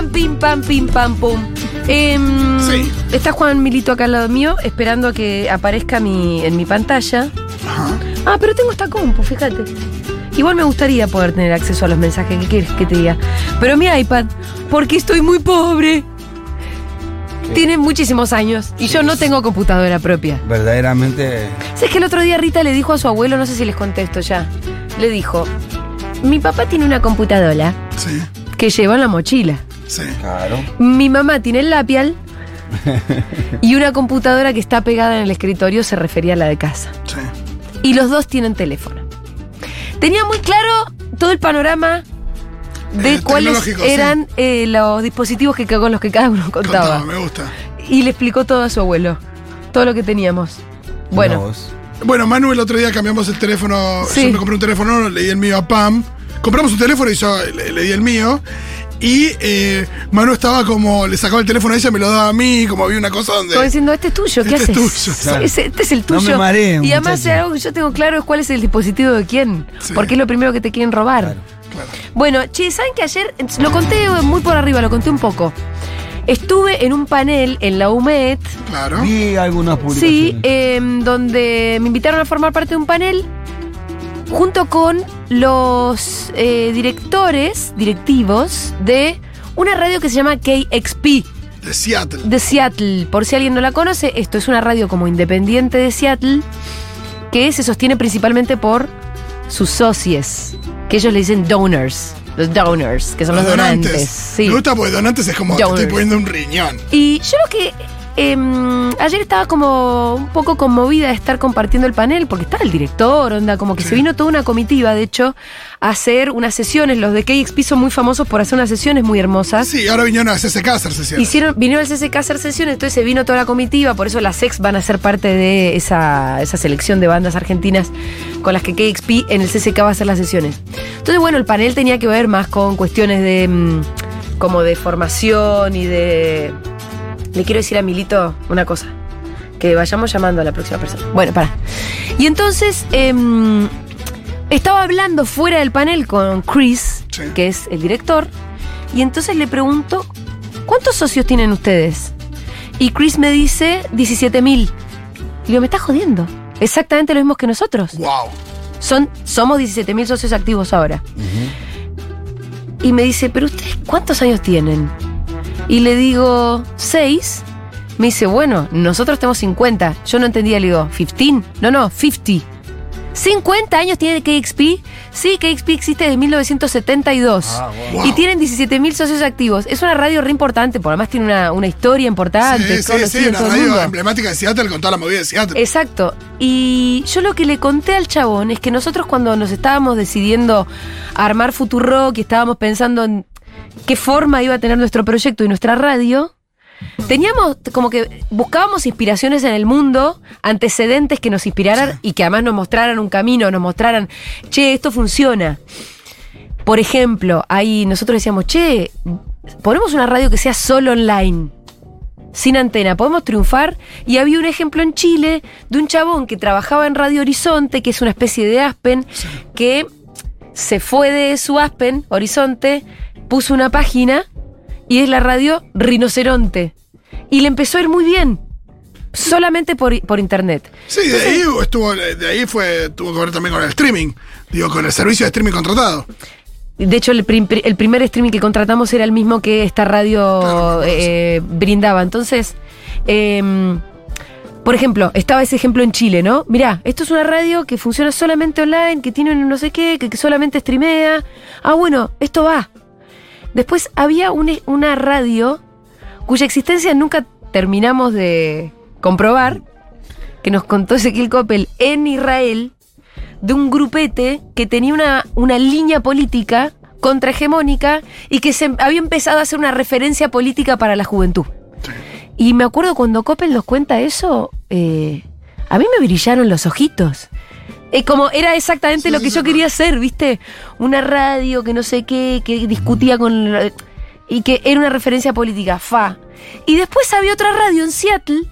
pam, pim, pam, pim, pam, pum. Em, Sí. Está Juan Milito acá al lado mío, esperando a que aparezca mi, en mi pantalla. Ajá. Ah, pero tengo esta compu, fíjate. Igual me gustaría poder tener acceso a los mensajes que quieres que te diga. Pero mi iPad, porque estoy muy pobre. Tiene muchísimos años y yo no tengo computadora propia. Verdaderamente. ¿Sabes que el otro día Rita le dijo a su abuelo, no sé si les contesto ya, le dijo, mi papá tiene una computadora Sí, que lleva en la mochila. Sí. Claro. Mi mamá tiene el lapial y una computadora que está pegada en el escritorio se refería a la de casa. sí. Y los dos tienen teléfono. Tenía muy claro todo el panorama de Eh, cuáles sí. eran eh, los dispositivos que, con los que cada uno contaba. Contaba, me gusta. Y le explicó todo a su abuelo. Todo lo que teníamos. Bueno. Bueno, Manu, el otro día cambiamos el teléfono. Sí. Yo me compré un teléfono, le di el mío a Pam. Compramos un teléfono y yo le, le di el mío. Y eh, Manu estaba como, le sacaba el teléfono a ella, me lo daba a mí, como había una cosa donde. como diciendo, este es tuyo, ¿qué Este es haces? tuyo, claro. Este es el No tuyo. me mareen, y además muchacho. algo que yo tengo claro es cuál es el dispositivo de quién. Sí. Porque es lo primero que te quieren robar. Claro. Claro. Bueno, che, ¿saben que ayer, lo conté muy por arriba, lo conté un poco. Estuve en un panel en la UMED, Claro. Vi algunas sí, publicaciones. em, donde me invitaron a formar parte de un panel junto con los eh, directores, directivos de una radio que se llama KXP De Seattle. de Seattle. Por si alguien no la conoce, esto es una radio como independiente de Seattle que se sostiene principalmente por sus socios, que ellos le dicen donors, los donors, que son los, donantes. Sí. Me gusta porque donantes es como te Donors. estoy poniendo un riñón. Y yo lo que em, ayer estaba como un poco conmovida de estar compartiendo el panel, porque estaba el director, onda, como que se vino toda una comitiva, de hecho, a hacer unas sesiones. Los de KXP son muy famosos por hacer unas sesiones muy hermosas. Sí, ahora vinieron a CSK a hacer sesiones. Hicieron, vinieron al CCK a hacer sesiones, entonces se vino toda la comitiva, por eso las ex van a ser parte de esa, esa selección de bandas argentinas con las que KXP en el CCK va a hacer las sesiones. Entonces, bueno, el panel tenía que ver más con cuestiones de mm, como de formación y de. Le quiero decir a Milito una cosa. Que vayamos llamando a la próxima persona. Bueno, para. Y entonces, em, estaba hablando fuera del panel con Chris, Sí. que es el director, y entonces le pregunto, ¿cuántos socios tienen ustedes? Y Chris me dice 17 mil. Y digo, me estás jodiendo. Exactamente lo mismo que nosotros. Wow. Son, somos 17 mil socios activos ahora. Y me dice, ¿pero ustedes cuántos años tienen? Y le digo, ¿seis? Me dice, bueno, nosotros tenemos 50. Yo no entendía, le digo, ¿15? No, no, 50. ¿50 años tiene KXP? Sí, KXP existe desde 1972. Ah, wow. Y tienen 17 mil socios activos. Es una radio re importante, porque además tiene una, una historia importante. Sí, sí, sí, una radio emblemática de Seattle con toda la movida de Seattle. Exacto. Y yo lo que le conté al chabón es que nosotros cuando nos estábamos decidiendo a armar Futurock y estábamos pensando en qué forma iba a tener nuestro proyecto y nuestra radio, teníamos como que buscábamos inspiraciones en el mundo, antecedentes que nos inspiraran y que además nos mostraran un camino, nos mostraran, che, esto funciona. Por ejemplo, ahí nosotros decíamos, che, ponemos una radio que sea solo online sin antena, podemos triunfar. Y había un ejemplo en Chile de un chabón que trabajaba en Radio Horizonte, que es una especie de Aspen, que se fue de su Aspen, Horizonte, puso una página y es la radio Rinoceronte. Y le empezó a ir muy bien. Solamente por, por internet. Sí, de ahí estuvo, de ahí fue, tuvo que ver también con el streaming. Digo, con el servicio de streaming contratado. De hecho, el, prim- el primer streaming que contratamos era el mismo que esta radio Claro, eh, brindaba. Entonces, em, por ejemplo, estaba ese ejemplo en Chile, ¿no? Mirá, esto es una radio que funciona solamente online, que tiene no sé qué, que solamente streamea. Ah, bueno, esto va. Después había un- una radio cuya existencia nunca terminamos de comprobar, que nos contó Ezequiel Coppel en Israel, de un grupete que tenía una, una línea política contrahegemónica y que se había empezado a hacer una referencia política para la juventud. Y me acuerdo cuando Coppel nos cuenta eso, eh, a mí me brillaron los ojitos. Eh, como era exactamente Sí, lo que sí, yo quería hacer, ¿viste? Una radio que no sé qué, que discutía con... la- y que era una referencia política, fa. Y después había otra radio en Seattle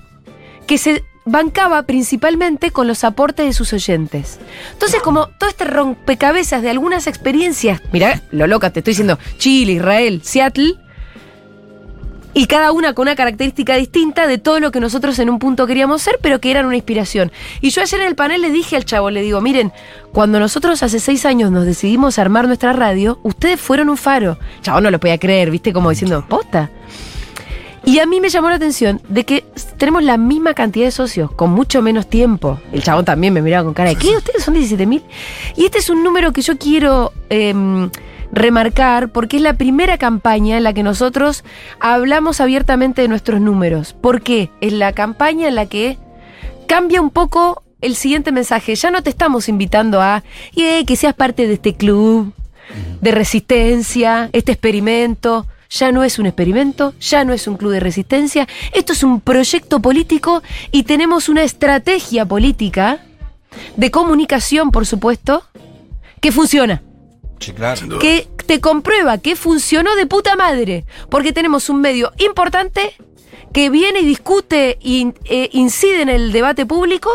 que se bancaba principalmente con los aportes de sus oyentes. Entonces, como todo este rompecabezas de algunas experiencias, mira, lo loca, te estoy diciendo, Chile, Israel, Seattle, Y cada una con una característica distinta de todo lo que nosotros en un punto queríamos ser, pero que eran una inspiración. Y yo ayer en el panel le dije al chavo, le digo, miren, cuando nosotros hace seis años nos decidimos armar nuestra radio, ustedes fueron un faro. Chavo no lo podía creer, viste, como diciendo, posta. Y a mí me llamó la atención de que tenemos la misma cantidad de socios, con mucho menos tiempo. El chabón también me miraba con cara de, ¿qué? ¿Ustedes son 17 mil? Y este es un número que yo quiero em, remarcar porque es la primera campaña en la que nosotros hablamos abiertamente de nuestros números. ¿Por qué? Es la campaña en la que cambia un poco el siguiente mensaje. Ya no te estamos invitando a "Eh, que seas parte de este club de resistencia, este experimento. Ya no es un experimento, ya no es un club de resistencia, esto es un proyecto político y tenemos una estrategia política de comunicación, por supuesto, que funciona Sí, claro. Que te comprueba que funcionó de puta madre. Porque tenemos un medio importante que viene y discute e incide en el debate público.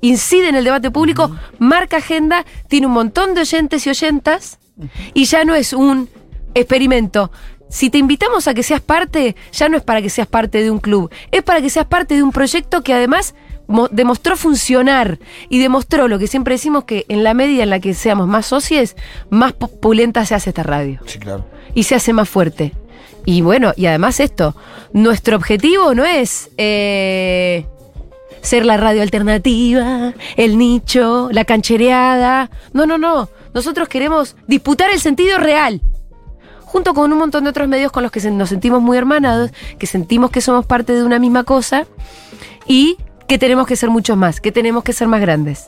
Incide en el debate público, marca agenda, tiene un montón de oyentes y oyentas, y ya no es un experimento. Si te invitamos a que seas parte, ya no es para que seas parte de un club, es para que seas parte de un proyecto que además demostró funcionar y demostró lo que siempre decimos que en la medida en la que seamos más socios, más populenta se hace esta radio Sí, claro. y se hace más fuerte. Y bueno, y además esto, nuestro objetivo no es eh, ser la radio alternativa, el nicho, la canchereada. No, no, no. Nosotros queremos disputar el sentido real. Junto con un montón de otros medios con los que nos sentimos muy hermanados, que sentimos que somos parte de una misma cosa y que tenemos que ser muchos más, que tenemos que ser más grandes.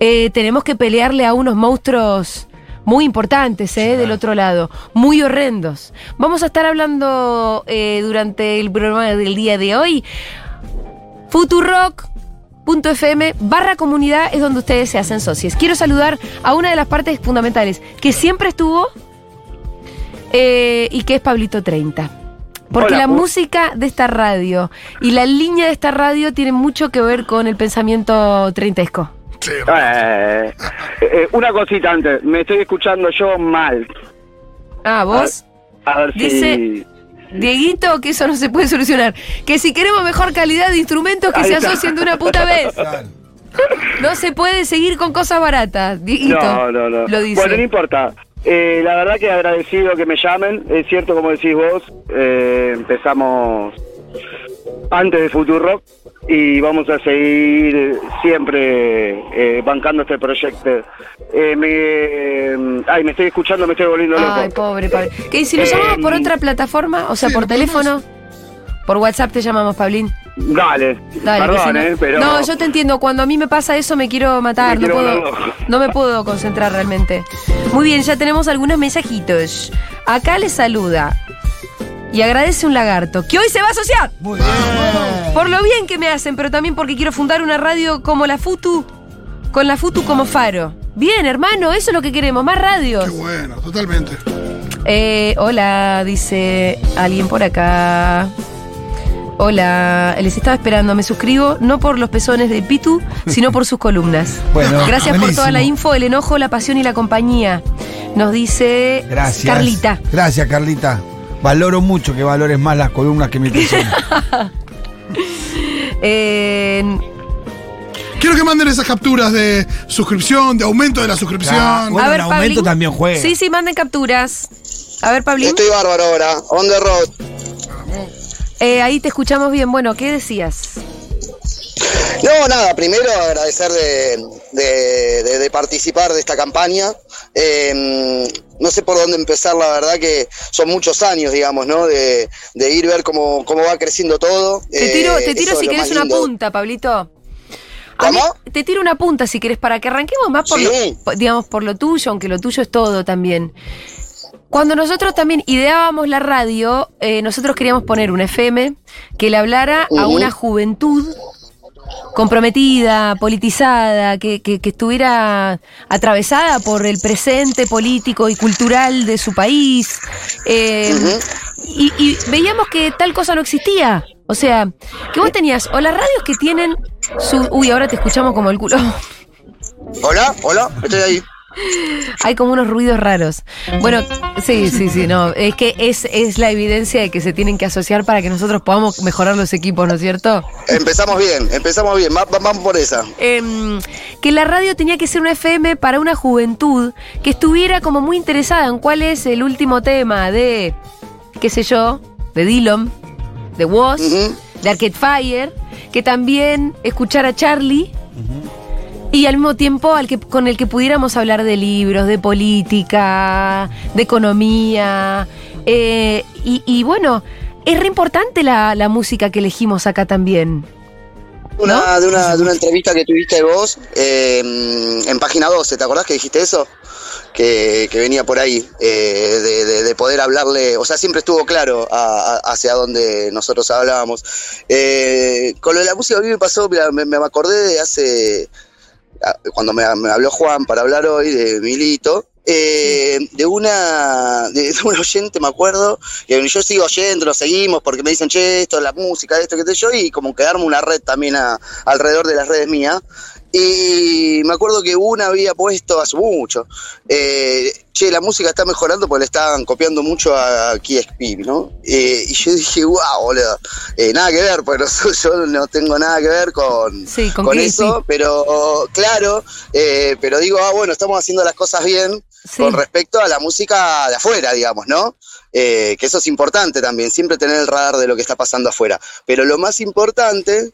Eh, tenemos que pelearle a unos monstruos muy importantes, ¿eh? Del otro lado, muy horrendos. Vamos a estar hablando eh, durante el programa del día de hoy. Futurock.fm barra comunidad es donde ustedes se hacen socios. Quiero saludar a una de las partes fundamentales que siempre estuvo eh, y que es Pablito 30. Porque Hola, la música de esta radio y la línea de esta radio tiene mucho que ver con el pensamiento treintesco. Sí, Eh, eh, una cosita antes, me estoy escuchando yo mal. Ah, vos, A ver Dice- si. Dieguito, que eso no se puede solucionar. Que si queremos mejor calidad de instrumentos, que Ahí se está. asocien de una puta vez. No se puede seguir con cosas baratas. Dieguito, No, no, no. Lo dice. Bueno, no importa. Eh, la verdad que agradecido que me llamen. Es cierto, como decís vos, eh, empezamos antes de Futurock y vamos a seguir eh, siempre eh, bancando este proyecto. Eh, me, ay, me estoy escuchando, me estoy volviendo loco. Ay, pobre Pablo. ¿Qué, si lo Eh, llamamos por otra plataforma? O sea, sí, por teléfono. Por WhatsApp te llamamos, Pablín. Dale, Dale, perdón, no- eh, pero... No, yo te entiendo. Cuando a mí me pasa eso me quiero matar. Me no, quiero puedo, no me puedo concentrar realmente. Muy bien, ya tenemos algunos mensajitos. Acá les saluda y agradece un lagarto que hoy se va a asociar. Muy bien. Por lo bien que me hacen, pero también porque quiero fundar una radio como la Futu, con la Futu como faro. Bien, hermano, eso es lo que queremos, más radios. Qué bueno, totalmente. Eh, hola, dice alguien por acá. Hola, les estaba esperando. Me suscribo no por los pezones de Pitu, sino por sus columnas. Bueno, Gracias por toda la info, el enojo, la pasión y la compañía. Nos dice Gracias. Carlita. Gracias, Carlita. Valoro mucho que valores más las columnas que mi persona. Eh, Quiero que manden esas capturas de suscripción, de aumento de la suscripción. Claro. Bueno, a ver, el aumento Pablín. también juega. Sí, sí, manden capturas. A ver, Pablín. Estoy bárbaro ahora, on the road. Eh, ahí te escuchamos bien. Bueno, ¿qué decías? No, nada, primero agradecer de, de- de- de participar de esta campaña. Eh, no sé por dónde empezar, la verdad que son muchos años, digamos, ¿no? De, de ir ver cómo, cómo va creciendo todo. Te tiro, Eh, te tiro si querés una punta, Pablito. Mí- ¿Cómo? te tiro una punta si querés para que arranquemos más por Sí. lo, digamos, por lo tuyo, aunque lo tuyo es todo también. Cuando nosotros también ideábamos la radio, eh, nosotros queríamos poner una FM que le hablara a una juventud comprometida, politizada, que, que- que estuviera atravesada por el presente político y cultural de su país. Eh, y, y veíamos que tal cosa no existía. O sea, que vos tenías, o las radios que tienen su... Uy, ahora te escuchamos como el culo. Hola, hola, estoy ahí. Hay como unos ruidos raros. Bueno, sí, sí, sí, no. Es que es, es la evidencia de que se tienen que asociar para que nosotros podamos mejorar los equipos, ¿no es cierto? Empezamos bien, empezamos bien, va- va- vamos por esa. Em, que la radio tenía que ser una FM para una juventud que estuviera como muy interesada en cuál es el último tema de, qué sé yo, de Dillon, de Woz, de Arcade Fire, que también escuchara a Charlie. Y al mismo tiempo al que, con el que pudiéramos hablar de libros, de política, de economía. eh, y, y bueno, es re importante la, la música que elegimos acá también. Una, de, una, de una entrevista que tuviste vos eh, en página 12, ¿te acordás que dijiste eso? Que, que venía por ahí, eh, de, de- de poder hablarle, o sea, siempre estuvo claro a- a- hacia dónde nosotros hablábamos. Eh, con lo de la música a mí me pasó, mira, me, me acordé de hace, cuando me, habló Juan para hablar hoy de Milito, eh, de una de, un oyente, me acuerdo, que yo sigo oyendo, lo seguimos porque me dicen, che, esto es la música, esto, qué sé yo, y como que armo una red también a- alrededor de las redes mías. Y me acuerdo que una había puesto hace mucho, eh, che, la música está mejorando porque le estaban copiando mucho a Speed, ¿no? Eh, y yo dije, wow, boludo, eh, nada que ver, no- yo no tengo nada que ver con, Sí, con eso, pero claro, pero digo, ah, bueno, estamos haciendo las cosas bien Sí. con respecto a la música de afuera, digamos, ¿no? Que eso es importante también, siempre tener el radar de lo que está pasando afuera. Pero lo más importante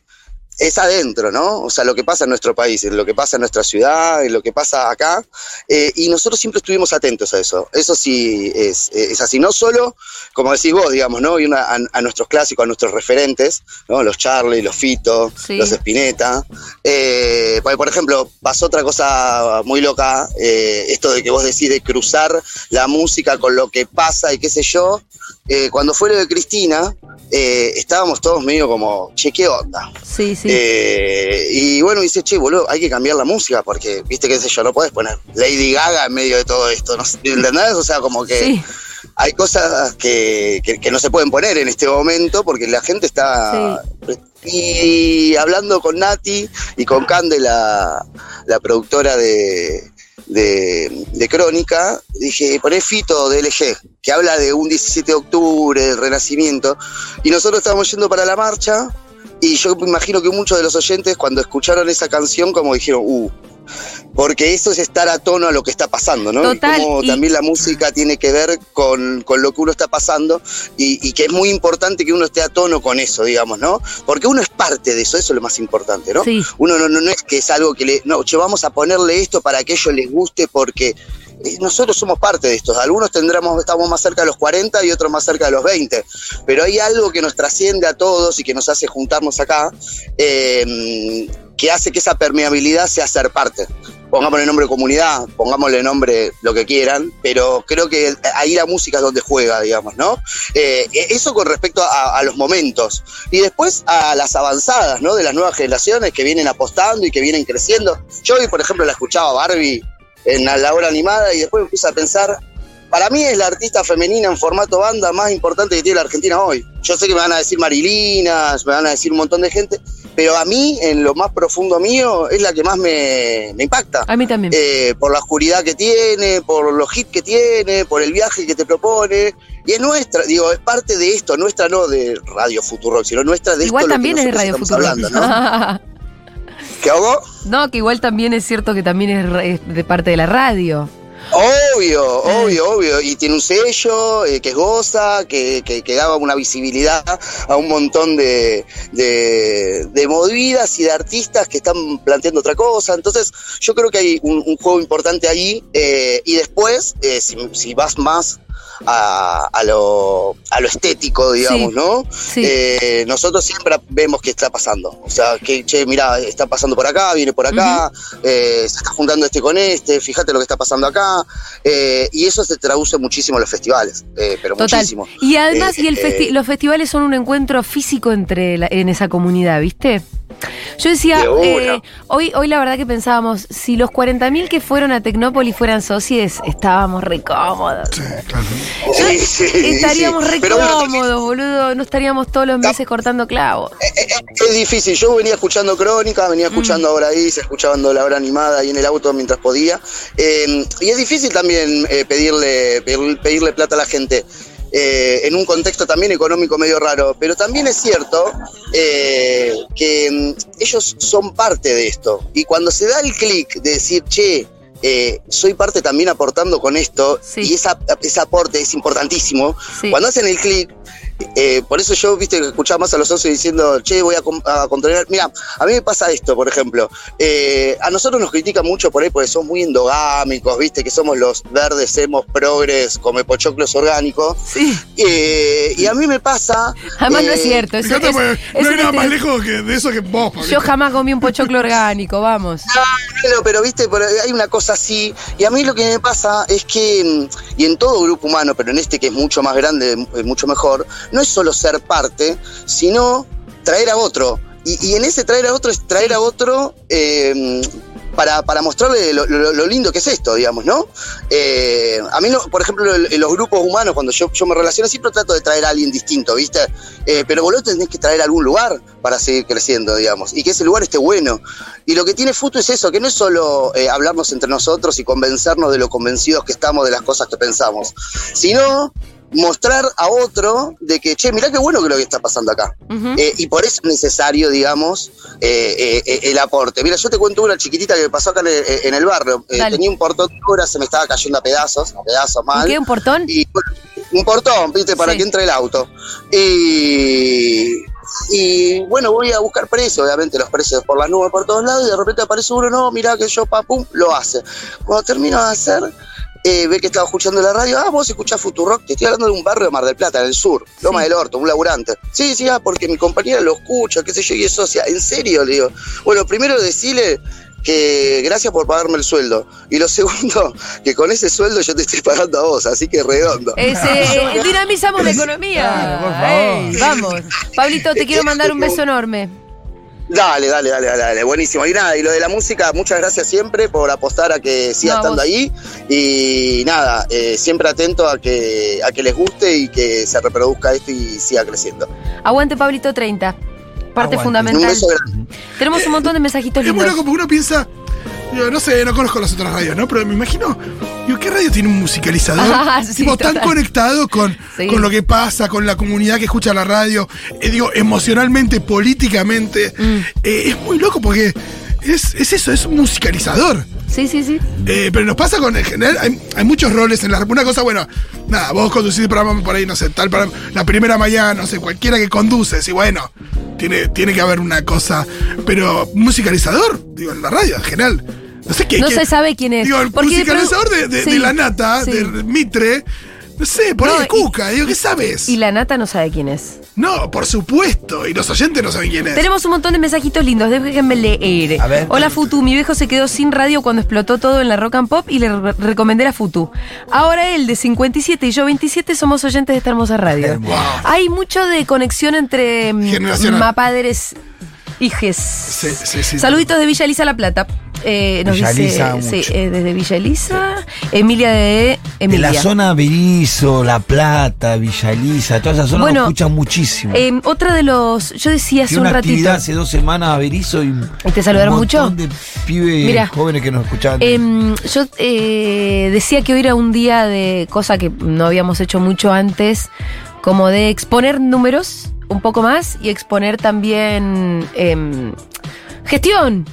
es adentro, ¿no? O sea, lo que pasa en nuestro país, lo que pasa en nuestra ciudad, lo que pasa acá. eh, y nosotros siempre estuvimos atentos a eso. Eso sí es, es así. No solo, como decís vos, digamos, ¿no? Y una- a, a nuestros clásicos, a nuestros referentes, ¿no? Los Charlie, los Fito, Sí. los Spinetta. Eh, porque, por ejemplo, pasó otra cosa muy loca, eh, esto de que vos decís de cruzar la música con lo que pasa y qué sé yo. Eh, cuando fue lo de Cristina, eh, estábamos todos medio como, che, ¿qué onda? Sí, sí. Eh, y bueno, dice, che, boludo, hay que cambiar la música porque, viste, qué sé yo, no podés poner Lady Gaga en medio de todo esto, ¿no? ¿entendés? O sea, como que sí. hay cosas que, que- que no se pueden poner en este momento porque la gente está... Y hablando con Nati y con Cande, la, la productora de, de, de Crónica, dije, poné Fito de LG, que habla de un 17 de octubre, del Renacimiento, y nosotros estábamos yendo para la marcha, y yo me imagino que muchos de los oyentes cuando escucharon esa canción como dijeron, uh, porque eso es estar a tono a lo que está pasando, ¿no? Total, y como y- también la música tiene que ver con, con lo que uno está pasando y, y que es muy importante que uno esté a tono con eso, digamos, ¿no? Porque uno es parte de eso, eso es lo más importante, ¿no? Sí. Uno no, no, no es que es algo que le, no, che, vamos a ponerle esto para que ellos les guste porque eh, nosotros somos parte de esto. Algunos tendremos, estamos más cerca de los 40 y otros más cerca de los 20, pero hay algo que nos trasciende a todos y que nos hace juntarnos acá, eh, que hace que esa permeabilidad sea ser parte. Pongámosle nombre comunidad, pongámosle nombre lo que quieran, pero creo que ahí la música es donde juega, digamos, ¿no? Eh, eso con respecto a, a los momentos. Y después a las avanzadas, ¿no? De las nuevas generaciones que vienen apostando y que vienen creciendo. Yo hoy, por ejemplo, la escuchaba Barbie en la hora animada y después me puse a pensar, para mí es la artista femenina en formato banda más importante que tiene la Argentina hoy. Yo sé que me van a decir Marilinas, me van a decir un montón de gente, pero a mí, en lo más profundo mío, es la que más me, me impacta. A mí también. Eh, por la oscuridad que tiene, por los hits que tiene, por el viaje que te propone. Y es nuestra, digo, es parte de esto, nuestra no de Radio Futuro, sino nuestra de igual esto lo que también es Radio Futuro. hablando, ¿no? ¿Qué hago? no, que igual también es cierto que también es de parte de la radio. Obvio, obvio, obvio. Y tiene un sello eh, que es goza, que, que, que daba una visibilidad a un montón de, de, de movidas y de artistas que están planteando otra cosa. Entonces, yo creo que hay un, un juego importante ahí. eh, y después, eh, si, si vas más a, a, lo, a lo estético, digamos, Sí, ¿no? sí. Eh, nosotros siempre vemos qué está pasando. O sea, que, che, mira, está pasando por acá, viene por acá, eh, se está juntando este con este, fíjate lo que está pasando acá. eh, y eso se traduce muchísimo en los festivales, eh, pero Total. muchísimo. Y además, y el festi- los festivales son un encuentro físico entre la- en esa comunidad, ¿viste? Yo decía, eh, hoy, hoy la verdad que pensábamos, si los 40.000 que fueron a Tecnópolis fueran socios, estábamos re cómodos. Sí, claro. Sí, sí, estaríamos sí. re Pero bueno, cómodos, boludo. No estaríamos todos los meses cortando clavos. Es difícil, yo venía escuchando crónica, Mm. venía escuchando ahora ahí, escuchando la hora animada ahí en el auto mientras podía. Eh, y es difícil también eh, pedirle, pedir- pedirle plata a la gente. Eh, en un contexto también económico medio raro, pero también es cierto eh, que mm, ellos son parte de esto. Y cuando se da el clic de decir, che, eh, soy parte también aportando con esto, Sí. y esa, ese aporte es importantísimo, Sí. cuando hacen el clic, eh, por eso yo, viste, que escuchaba más a los socios diciendo, che, voy a, controlar. Mira, a mí me pasa esto, por ejemplo. Eh, a nosotros nos critican mucho por ahí porque son muy endogámicos, viste, que somos los verdes, hemos progres, come pochoclos orgánicos. Sí. Eh, y a mí me pasa. Además no es eh, cierto. Eso, es- porque es no hay nada más lejos que de eso que vos, Pablito. Yo jamás comí un pochoclo orgánico, vamos. Bueno, pero viste, por hay una cosa así. Y a mí lo que me pasa es que, mm, y en todo grupo humano, pero en este que es mucho más grande, mucho mejor, no es solo ser parte, sino traer a otro. Y, y en ese traer a otro es traer a otro eh, para, para mostrarle lo, lindo que es esto, digamos, ¿no? Eh, a mí, por ejemplo, en los grupos humanos, cuando yo, yo me relaciono, siempre trato de traer a alguien distinto, ¿viste? Eh, pero vos lo tenés que traer algún lugar para seguir creciendo, digamos, y que ese lugar esté bueno. Y lo que tiene Futu es eso, que no es solo eh, hablarnos entre nosotros y convencernos de lo convencidos que estamos de las cosas que pensamos, sino mostrar a otro de que, che, mirá qué bueno que lo que está pasando acá. Eh, y por eso es necesario, digamos, eh, eh, el aporte. Mira, yo te cuento una chiquitita que me pasó acá en el, en el barrio. Tenía un portón de obra, se me estaba cayendo a pedazos, a pedazos mal. ¿Qué? ¿Un portón? Y bueno, un portón, viste, para Sí. que entre el auto. Y, y bueno, voy a buscar precios, obviamente los precios por las nubes por todos lados, y de repente aparece uno, no, mira que yo, pa, pum, lo hace. Cuando termino de hacer, eh, ve que estaba escuchando la radio, ah, vos escuchás Futurock, te estoy hablando de un barrio de Mar del Plata, en el sur, Loma Sí. del Orto, un laburante. Sí, sí, ah, porque mi compañera lo escucha, qué sé yo, y eso, o sea, en serio, le digo. Bueno, primero decirle que gracias por pagarme el sueldo. Y lo segundo, que con ese sueldo yo te estoy pagando a vos, así que redondo. Ese, eh, dinamizamos la economía. Claro, por favor. Ey, vamos. Pablito, te quiero mandar un beso enorme. Dale, dale, dale, dale, dale, buenísimo. Y nada, y lo de la música, muchas gracias siempre por apostar a que siga No, estando vos. ahí. Y nada, eh, siempre atento a que, a que les guste y que se reproduzca esto y siga creciendo. Aguante, Pablito 30. Parte Aguante. Un fundamental. beso grande. Tenemos un montón de mensajitos Es lindos. loco porque uno piensa, digo, no sé, no conozco las otras radios, ¿no? Pero me imagino, digo, ¿qué radio tiene un musicalizador? Ah, sí, tipo, tan conectado con, Sí. con lo que pasa, con la comunidad que escucha la radio, eh, digo, emocionalmente, políticamente. Mm. Eh, es muy loco porque es, es eso, es un musicalizador. Sí, sí, sí. Eh, pero nos pasa con en general, hay, hay muchos roles en la una cosa, bueno, nada, vos conducís el programa por ahí, no sé, tal para la primera mañana, no sé, cualquiera que conduces, y bueno, tiene, tiene que haber una cosa. Pero musicalizador, digo, en la radio, en general. No sé qué. No qué- se sabe quién es. Digo, el musicalizador de, de- Sí, de la nata, sí. de Mitre, no sé, por ahí No, de y- Cuca, digo, ¿qué sabes? Y la nata no sabe quién es. No, por supuesto, y los oyentes no saben quién es. Tenemos un montón de mensajitos lindos, déjenme leer. A ver. Hola Futu, mi viejo se quedó sin radio cuando explotó todo en la rock and pop y le re- recomendé a Futu. Ahora él de 57 y yo 27 somos oyentes de esta hermosa radio. Wow. Hay mucho de conexión entre mm, mapadres hijes. Sí, sí, sí. Saluditos de Villa Elisa La Plata. Eh, nos Villa dice Elisa, sí, eh, desde Villa Emilia Emilia de De Emilia. la zona Berizo, La Plata, Villa Elisa, toda esa zona Bueno, lo escuchan muchísimo. Eh, otra de los. Yo decía hace un ratito. actividad hace dos semanas a Berizo y. ¿Y te saludaron un mucho? de pibes jóvenes que nos escuchaban. Em, yo eh, decía que hoy era un día de cosa que no habíamos hecho mucho antes, como de exponer números un poco más y exponer también em, gestión.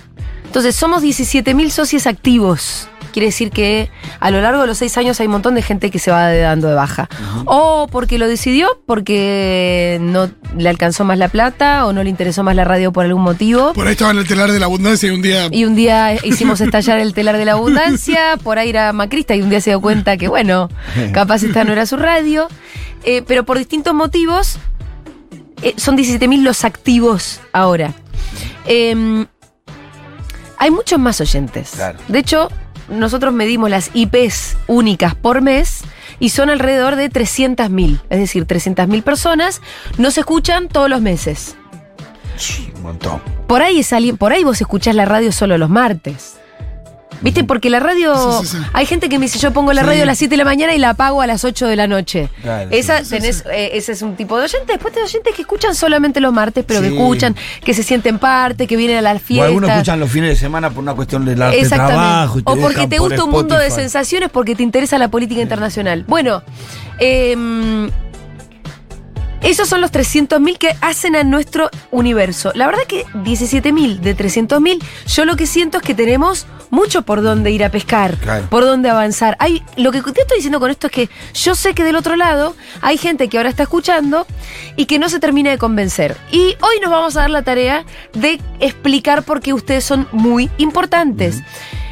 Entonces, somos 17.000 socios activos. Quiere decir que a lo largo de los seis años hay un montón de gente que se va dando de baja. O porque lo decidió, porque no le alcanzó más la plata, o no le interesó más la radio por algún motivo. Por ahí estaba en el telar de la abundancia y un día. Y un día hicimos estallar el telar de la abundancia, por ahí era macrista y un día se dio cuenta que, bueno, capaz esta no era su radio. Eh, pero por distintos motivos, eh, son 17.000 los activos ahora. Eh, hay muchos más oyentes. Claro. De hecho, nosotros medimos las IPs únicas por mes y son alrededor de 300.000. Es decir, 300.000 personas nos escuchan todos los meses. Un montón. Por ahí es alguien, por ahí vos escuchás la radio solo los martes. ¿Viste? Porque la radio. Sí, sí, sí. Hay gente que me dice, yo pongo la radio a las 7 de la mañana y la apago a las 8 de la noche. Claro, Esa, tenés, eh, ese es un tipo de oyente. Después tenés oyentes que escuchan solamente los martes, pero que escuchan, que se sienten parte, que vienen a las O fiestas. algunos escuchan los fines de semana por una cuestión de, la, de Exactamente. trabajo. y te o porque te por gusta un mundo de sensaciones, porque te interesa la política internacional. Bueno, em, esos son los 300.000 que hacen a nuestro universo. La verdad que 17.000 de 300.000, yo lo que siento es que tenemos mucho por dónde ir a pescar, Claro. por dónde avanzar. Hay, lo que te estoy diciendo con esto es que yo sé que del otro lado hay gente que ahora está escuchando y que no se termina de convencer. Y hoy nos vamos a dar la tarea de explicar por qué ustedes son muy importantes.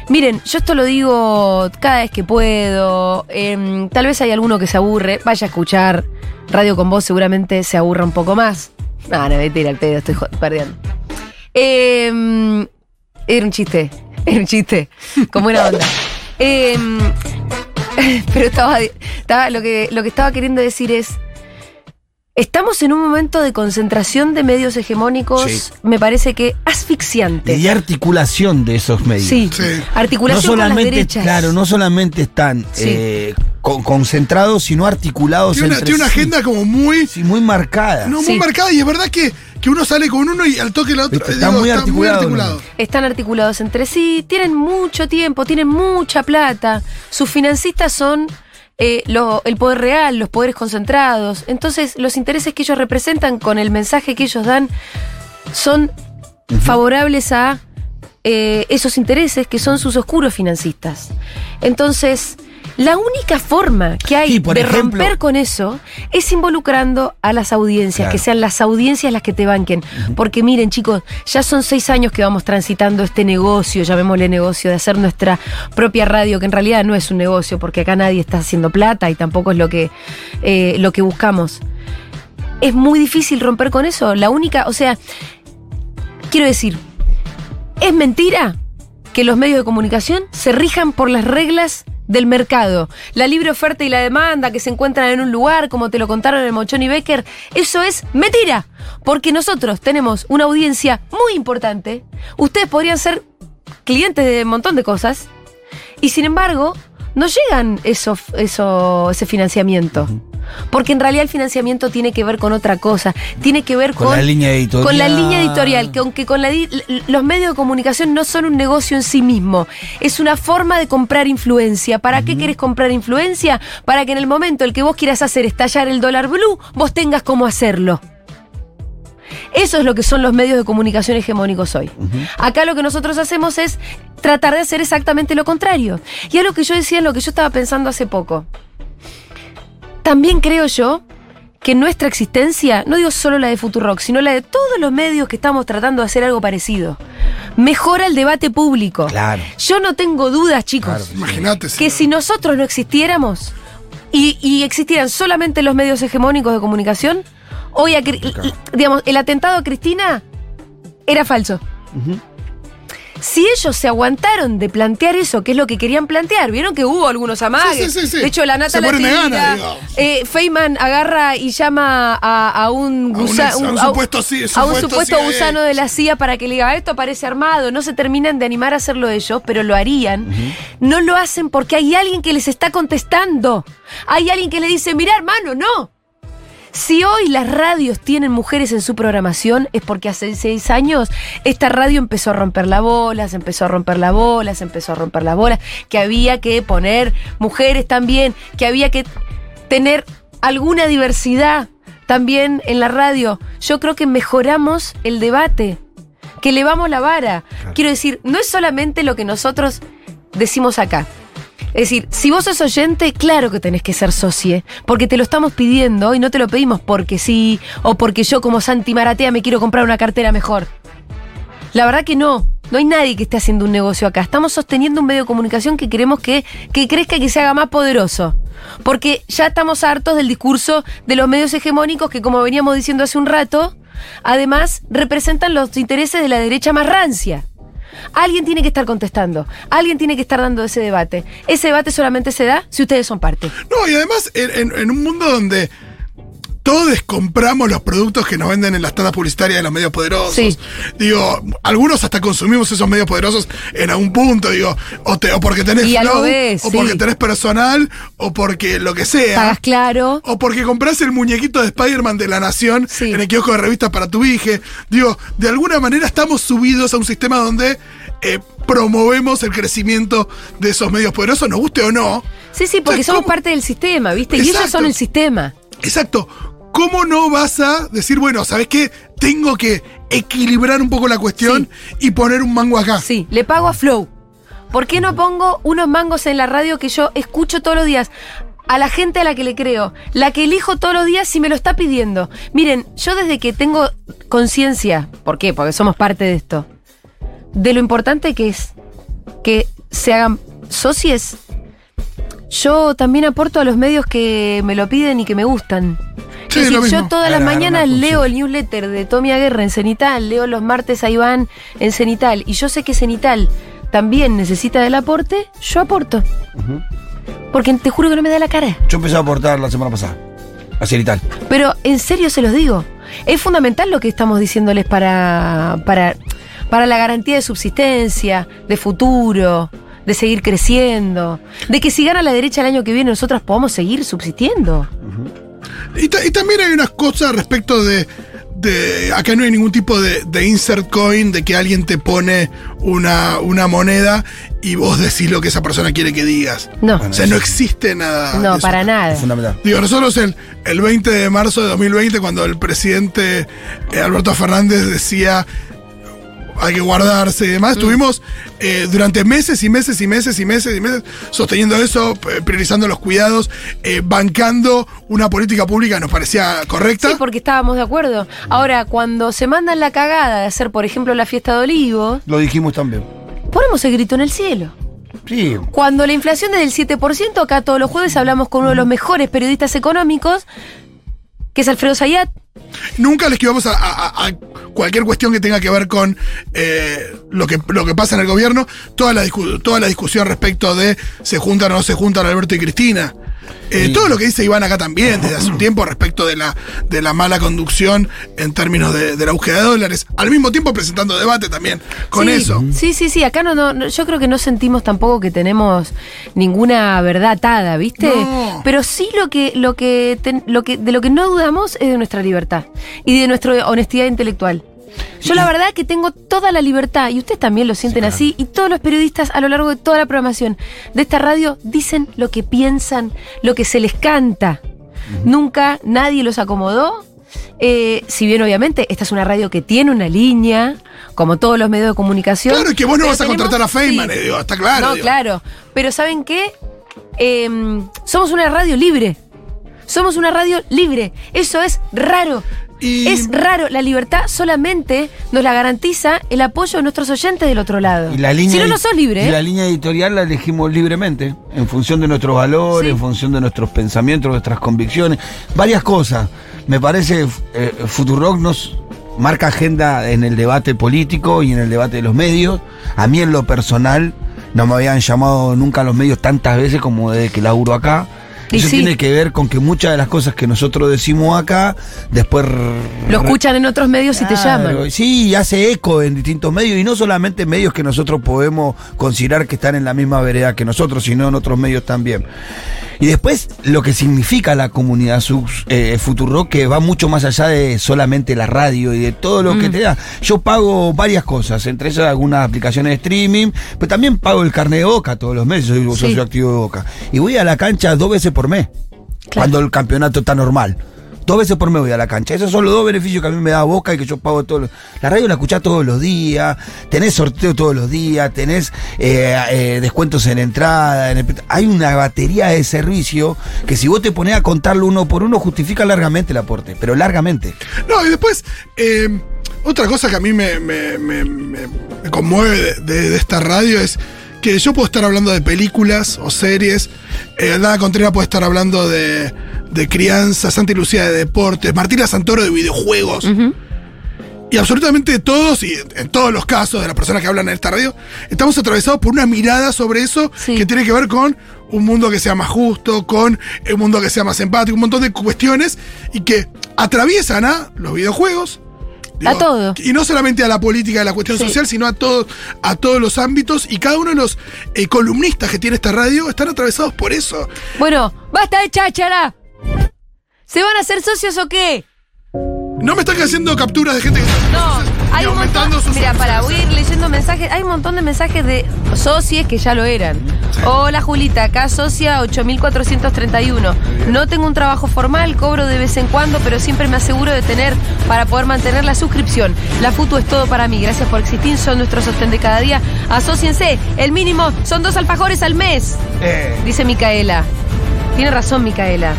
Miren, yo esto lo digo cada vez que puedo. em, tal vez hay alguno que se aburre. Vaya a escuchar Radio con Vos, seguramente se aburra un poco más. No, no, vete al pedo, estoy perdiendo. Em, era un chiste, era un chiste, con buena onda. Em, pero estaba, estaba- lo, que, lo que estaba queriendo decir es, estamos en un momento de concentración de medios hegemónicos, Sí. me parece que asfixiante. Y de articulación de esos medios. Sí, Sí. articulación no con las solamente, derechas. claro, no solamente están Sí. eh, con- concentrados, sino articulados Tiene una, entre tiene una sí. agenda como muy, Sí, muy marcada. no, muy Sí. marcada y es verdad que, que uno sale con uno y al toque el otro. Está digo, muy articulado, ¿no? Están articulados entre sí, tienen mucho tiempo, tienen mucha plata. Sus financistas son eh, lo- el poder real, los poderes concentrados. Entonces, los intereses que ellos representan con el mensaje que ellos dan son favorables a eh, esos intereses que son sus oscuros financistas. Entonces, la única forma que hay Sí, de ejemplo- romper con eso es involucrando a las audiencias, Claro. que sean las audiencias las que te banquen. Porque miren, chicos, ya son seis años que vamos transitando este negocio, llamémosle negocio, de hacer nuestra propia radio, que en realidad no es un negocio, porque acá nadie está haciendo plata y tampoco es lo que, eh, lo que buscamos. Es muy difícil romper con eso. La única, o sea, quiero decir, es mentira que los medios de comunicación se rijan por las reglas del mercado. La libre oferta y la demanda que se encuentran en un lugar, como te lo contaron en Mochón y Becker, eso es mentira. Porque nosotros tenemos una audiencia muy importante. Ustedes podrían ser clientes de un montón de cosas. Y sin embargo, no llegan eso, eso, ese financiamiento. Porque en realidad el financiamiento tiene que ver con otra cosa. Tiene que ver Con con, la línea editorial. con la línea editorial. Que aunque con la los medios de comunicación no son un negocio en sí mismo. Es una forma de comprar influencia. ¿Para qué querés comprar influencia? Para que en el momento el que vos quieras hacer estallar el dólar blue, vos tengas cómo hacerlo. Eso es lo que son los medios de comunicación hegemónicos hoy. Acá lo que nosotros hacemos es tratar de hacer exactamente lo contrario. Y es lo que yo decía, lo que yo estaba pensando hace poco. También creo yo que nuestra existencia, no digo solo la de Futurock, sino la de todos los medios que estamos tratando de hacer algo parecido, mejora el debate público. Claro. Yo no tengo dudas, chicos, Claro que sí. Imagínate. que si nosotros no existiéramos y, y existieran solamente los medios hegemónicos de comunicación, hoy, a digamos, el atentado a Cristina era falso. Si ellos se aguantaron de plantear eso, que es lo que querían plantear, vieron que hubo algunos amagues. Sí, sí, sí, sí. De hecho, la nata la tira, digo. eh, Feynman agarra y llama a, a un, A un gusa- ex- a un supuesto a un gusano de la CIA para que le diga esto parece armado. No se terminan de animar a hacerlo ellos, pero lo harían. No lo hacen porque hay alguien que les está contestando. Hay alguien que le dice, mira hermano, no. Si hoy las radios tienen mujeres en su programación es porque hace seis años esta radio empezó a romper la bola, se empezó a romper la bola, se empezó a romper la bola, que había que poner mujeres también, que había que tener alguna diversidad también en la radio. Yo creo que mejoramos el debate, que elevamos la vara. Quiero decir, no es solamente lo que nosotros decimos acá. Es decir, si vos sos oyente, claro que tenés que ser socie, porque te lo estamos pidiendo y no te lo pedimos porque sí, o porque yo como Santi Maratea me quiero comprar una cartera mejor. La verdad que no, no hay nadie que esté haciendo un negocio acá. Estamos sosteniendo un medio de comunicación que queremos que, que crezca y que se haga más poderoso. Porque ya estamos hartos del discurso de los medios hegemónicos que, como veníamos diciendo hace un rato, además representan los intereses de la derecha más rancia. Alguien tiene que estar contestando, alguien tiene que estar dando ese debate. Ese debate solamente se da si ustedes son parte. No, y además, en, un mundo donde todos compramos los productos que nos venden en las tandas publicitarias de los medios poderosos. Sí. Digo, algunos hasta consumimos esos medios poderosos en algún punto, digo, o, te- o porque tenés flow, ves, o sí. porque tenés personal, o porque lo que sea. Pagas claro. O porque compras el muñequito de Spider-Man de la Nación Sí. en el kiosco de revistas para tu hija. Digo, de alguna manera estamos subidos a un sistema donde eh, promovemos el crecimiento de esos medios poderosos, nos guste o no. Sí, sí, porque O sea, somos ¿cómo? parte del sistema, ¿viste? Y ellos son el sistema. Exacto. ¿Cómo no vas a decir, bueno, ¿sabes qué? Tengo que equilibrar un poco la cuestión y poner un mango acá? Sí, le pago a Flow. ¿Por qué no pongo unos mangos en la radio que yo escucho todos los días? A la gente a la que le creo, la que elijo todos los días si me lo está pidiendo. Miren, yo desde que tengo conciencia, ¿por qué? Porque somos parte de esto, de lo importante que es que se hagan socies, yo también aporto a los medios que me lo piden y que me gustan. Sí, es decir, lo mismo. yo todas las mañanas leo el newsletter de Tommy Aguerra en Cenital, leo los martes a Iván en Cenital, y yo sé que Cenital también necesita del aporte, yo aporto. Porque te juro que no me da la cara. Yo empecé a aportar la semana pasada. Así y tal. Pero en serio se los digo. Es fundamental lo que estamos diciéndoles para, para, para la garantía de subsistencia, de futuro, de seguir creciendo, de que si gana la derecha el año que viene nosotros podamos seguir subsistiendo. Y también hay unas cosas respecto de, de- Acá no hay ningún tipo de, de insert coin, de que alguien te pone una, una moneda y vos decís lo que esa persona quiere que digas. No, O sea, no existe nada. no, eso. para nada. Es fundamental. Digo, nosotros el, el 20 de marzo de 2020, cuando el presidente eh, Alberto Fernández decía hay que guardarse y Mm. demás, estuvimos eh, durante meses y meses y meses y meses y meses sosteniendo eso, p- priorizando los cuidados, eh, bancando una política pública que nos parecía correcta. Sí, porque estábamos de acuerdo. Ahora, cuando se mandan la cagada de hacer, por ejemplo, la fiesta de olivos, Lo dijimos también. ponemos el grito en el cielo. Sí. Cuando la inflación es del 7%, acá todos los jueves hablamos con uno de los mejores periodistas económicos, que es Alfredo Zayat. Nunca le esquivamos a, a- cualquier cuestión que tenga que ver con eh, lo, que, lo que pasa en el gobierno, toda la, toda la discusión respecto de se juntan o no se juntan Alberto y Cristina. Eh, Todo lo que dice Iván acá también, desde hace un tiempo, respecto de la, de la mala conducción en términos de, de la búsqueda de dólares. Al mismo tiempo presentando debate también con Sí, eso. Sí, sí, sí. Acá no, no, yo creo que no sentimos tampoco que tenemos ninguna verdad atada, ¿viste? No. Pero sí lo que, lo que, ten- lo que, de lo que no dudamos es de nuestra libertad y de nuestra honestidad intelectual. Yo la verdad que tengo toda la libertad, y ustedes también lo sienten así, y todos los periodistas a lo largo de toda la programación de esta radio dicen lo que piensan, lo que se les canta. Nunca nadie los acomodó. Eh, si bien obviamente esta es una radio que tiene una línea, como todos los medios de comunicación. Claro, que vos no vas a contratar a Feynman, sí. eh, digo, está claro. No, digo. claro. Pero ¿saben qué? Em, somos una radio libre. Somos una radio libre. Eso es raro. Y- Es raro. La libertad solamente nos la garantiza el apoyo de nuestros oyentes del otro lado. Y la línea si no, no sos libre. Y ¿eh? la línea editorial la elegimos libremente, en función de nuestros valores, Sí. en función de nuestros pensamientos, nuestras convicciones, varias cosas. Me parece eh, Futurock nos marca agenda en el debate político y en el debate de los medios. A mí en lo personal no me habían llamado nunca a los medios tantas veces como desde que laburo acá. Y Eso sí. tiene que ver con que muchas de las cosas que nosotros decimos acá, después... Lo escuchan en otros medios y te llaman. Sí, hace eco en distintos medios, y no solamente medios que nosotros podemos considerar que están en la misma vereda que nosotros, sino en otros medios también. Y después, lo que significa la comunidad sub, eh, Futurock, que va mucho más allá de solamente la radio y de todo lo que Mm. te da. Yo pago varias cosas, entre ellas algunas aplicaciones de streaming, pero también pago el carnet de Boca todos los meses, soy Sí. socio activo de Boca. Y voy a la cancha dos veces por mes, cuando el campeonato está normal. Dos veces por mes voy a la cancha. Esos son los dos beneficios que a mí me da Boca y que yo pago todos los... La radio la escuchás todos los días, tenés sorteo todos los días, tenés eh, eh, descuentos en entrada. en el- Hay una batería de servicio que si vos te ponés a contarlo uno por uno justifica largamente el aporte, pero largamente. No, y después, eh, otra cosa que a mí me, me- me- me- me conmueve de, de- de esta radio es que yo puedo estar hablando de películas o series, eh, Aldana Contreras puede estar hablando de, de crianza, Santi Lucía de deportes, Martina Santoro de videojuegos. y absolutamente todos, y en todos los casos de las personas que hablan en esta radio, estamos atravesados por una mirada sobre eso Sí. que tiene que ver con un mundo que sea más justo, con un mundo que sea más empático, un montón de cuestiones y que atraviesan a los videojuegos. A todo. Y no solamente a la política de la cuestión Sí. social, sino a, todos a todos los ámbitos. Y cada uno de los eh, columnistas que tiene esta radio están atravesados por eso. Bueno, basta de cháchara. ¿Se van a hacer socios o qué? No me están haciendo capturas de gente que No, hay y un aumentando montón. sus Mira, para, voy a ir leyendo mensajes. Hay un montón de mensajes de socios que ya lo eran. Hola Julita, acá socia 8431. No tengo un trabajo formal, cobro de vez en cuando, pero siempre me aseguro de tener para poder mantener la suscripción. La FUTU es todo para mí. Gracias por existir, son nuestro sostén de cada día. Asociense, el mínimo son dos alfajores al mes. Eh, Dice Micaela. Tiene razón, Micaela.